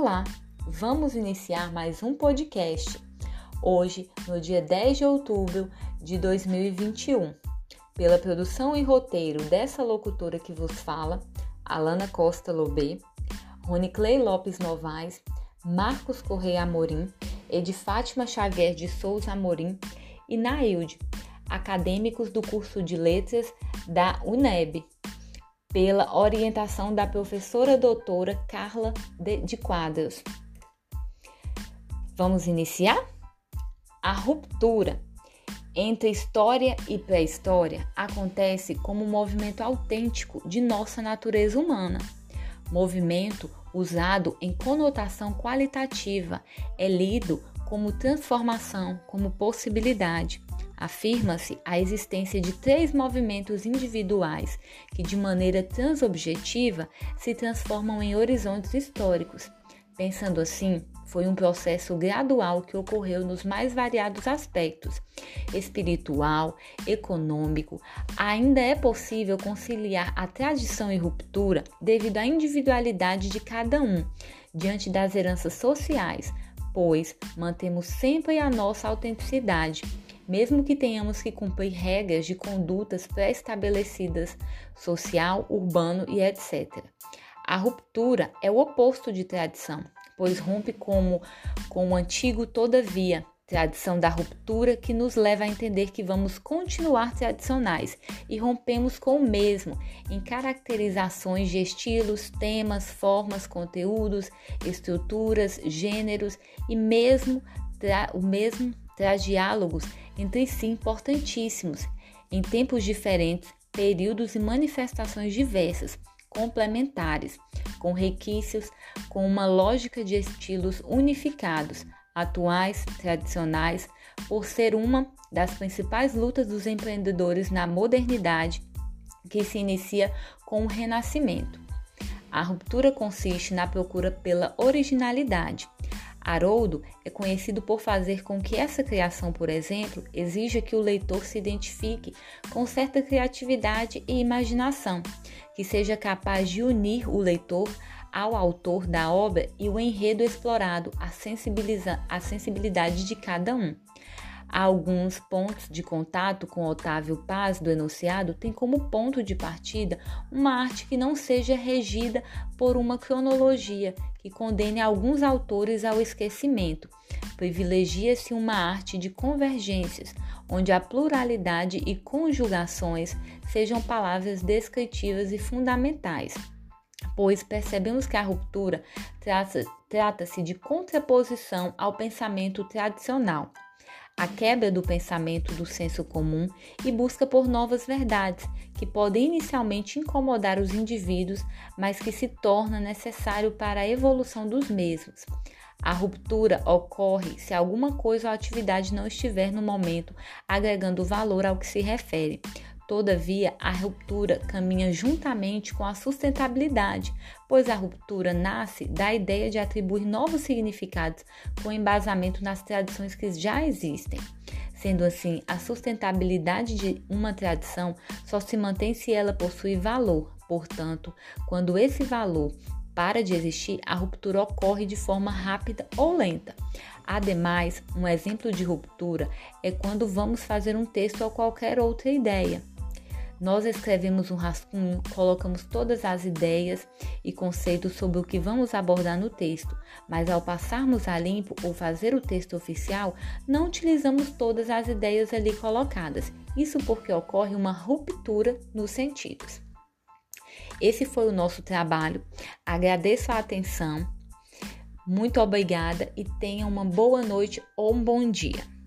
Olá, vamos iniciar mais um podcast. Hoje, no dia 10 de outubro de 2021, pela produção e roteiro dessa locutora que vos fala, Alana Costa Lobê, Clay Lopes Novaes, Marcos Correia Amorim, Fátima Xavier de Souza Amorim e Nailde, acadêmicos do curso de Letras da UNEB, pela orientação da professora doutora Carla de, Quadros. Vamos iniciar? A ruptura entre história e pré-história acontece como um movimento autêntico de nossa natureza humana. Movimento usado em conotação qualitativa é lido como transformação, como possibilidade. Afirma-se a existência de três movimentos individuais que, de maneira transobjetiva, se transformam em horizontes históricos. Pensando assim, foi um processo gradual que ocorreu nos mais variados aspectos espiritual, econômico. Ainda é possível conciliar a tradição e ruptura devido à individualidade de cada um diante das heranças sociais, pois mantemos sempre a nossa autenticidade mesmo que tenhamos que cumprir regras de condutas pré-estabelecidas, social, urbano e etc. A ruptura é o oposto de tradição, pois rompe como com o antigo todavia, tradição da ruptura que nos leva a entender que vamos continuar tradicionais e rompemos com o mesmo em caracterizações de estilos, temas, formas, conteúdos, estruturas, gêneros e mesmo o mesmo traz diálogos entre si importantíssimos, em tempos diferentes, períodos e manifestações diversas, complementares, com requisitos, com uma lógica de estilos unificados, atuais, tradicionais, por ser uma das principais lutas dos empreendedores na modernidade, que se inicia com o Renascimento. A ruptura consiste na procura pela originalidade, Haroldo é conhecido por fazer com que essa criação, por exemplo, exija que o leitor se identifique com certa criatividade e imaginação, que seja capaz de unir o leitor ao autor da obra e o enredo explorado, a, a sensibilidade de cada um. Alguns pontos de contato com Otávio Paz do enunciado têm como ponto de partida uma arte que não seja regida por uma cronologia que condene alguns autores ao esquecimento. Privilegia-se uma arte de convergências, onde a pluralidade e conjugações sejam palavras descritivas e fundamentais pois percebemos que a ruptura trata-se de contraposição ao pensamento tradicional a quebra do pensamento do senso comum e busca por novas verdades que podem inicialmente incomodar os indivíduos, mas que se torna necessário para a evolução dos mesmos. A ruptura ocorre se alguma coisa ou atividade não estiver no momento agregando valor ao que se refere. Todavia, a ruptura caminha juntamente com a sustentabilidade, pois a ruptura nasce da ideia de atribuir novos significados com embasamento nas tradições que já existem. Sendo assim, a sustentabilidade de uma tradição só se mantém se ela possui valor. Portanto, quando esse valor para de existir, a ruptura ocorre de forma rápida ou lenta. Ademais, um exemplo de ruptura é quando vamos fazer um texto ou qualquer outra ideia. Nós escrevemos um rascunho, colocamos todas as ideias e conceitos sobre o que vamos abordar no texto, mas ao passarmos a limpo ou fazer o texto oficial, não utilizamos todas as ideias ali colocadas. Isso porque ocorre uma ruptura nos sentidos. Esse foi o nosso trabalho. Agradeço a atenção. Muito obrigada e tenha uma boa noite ou um bom dia.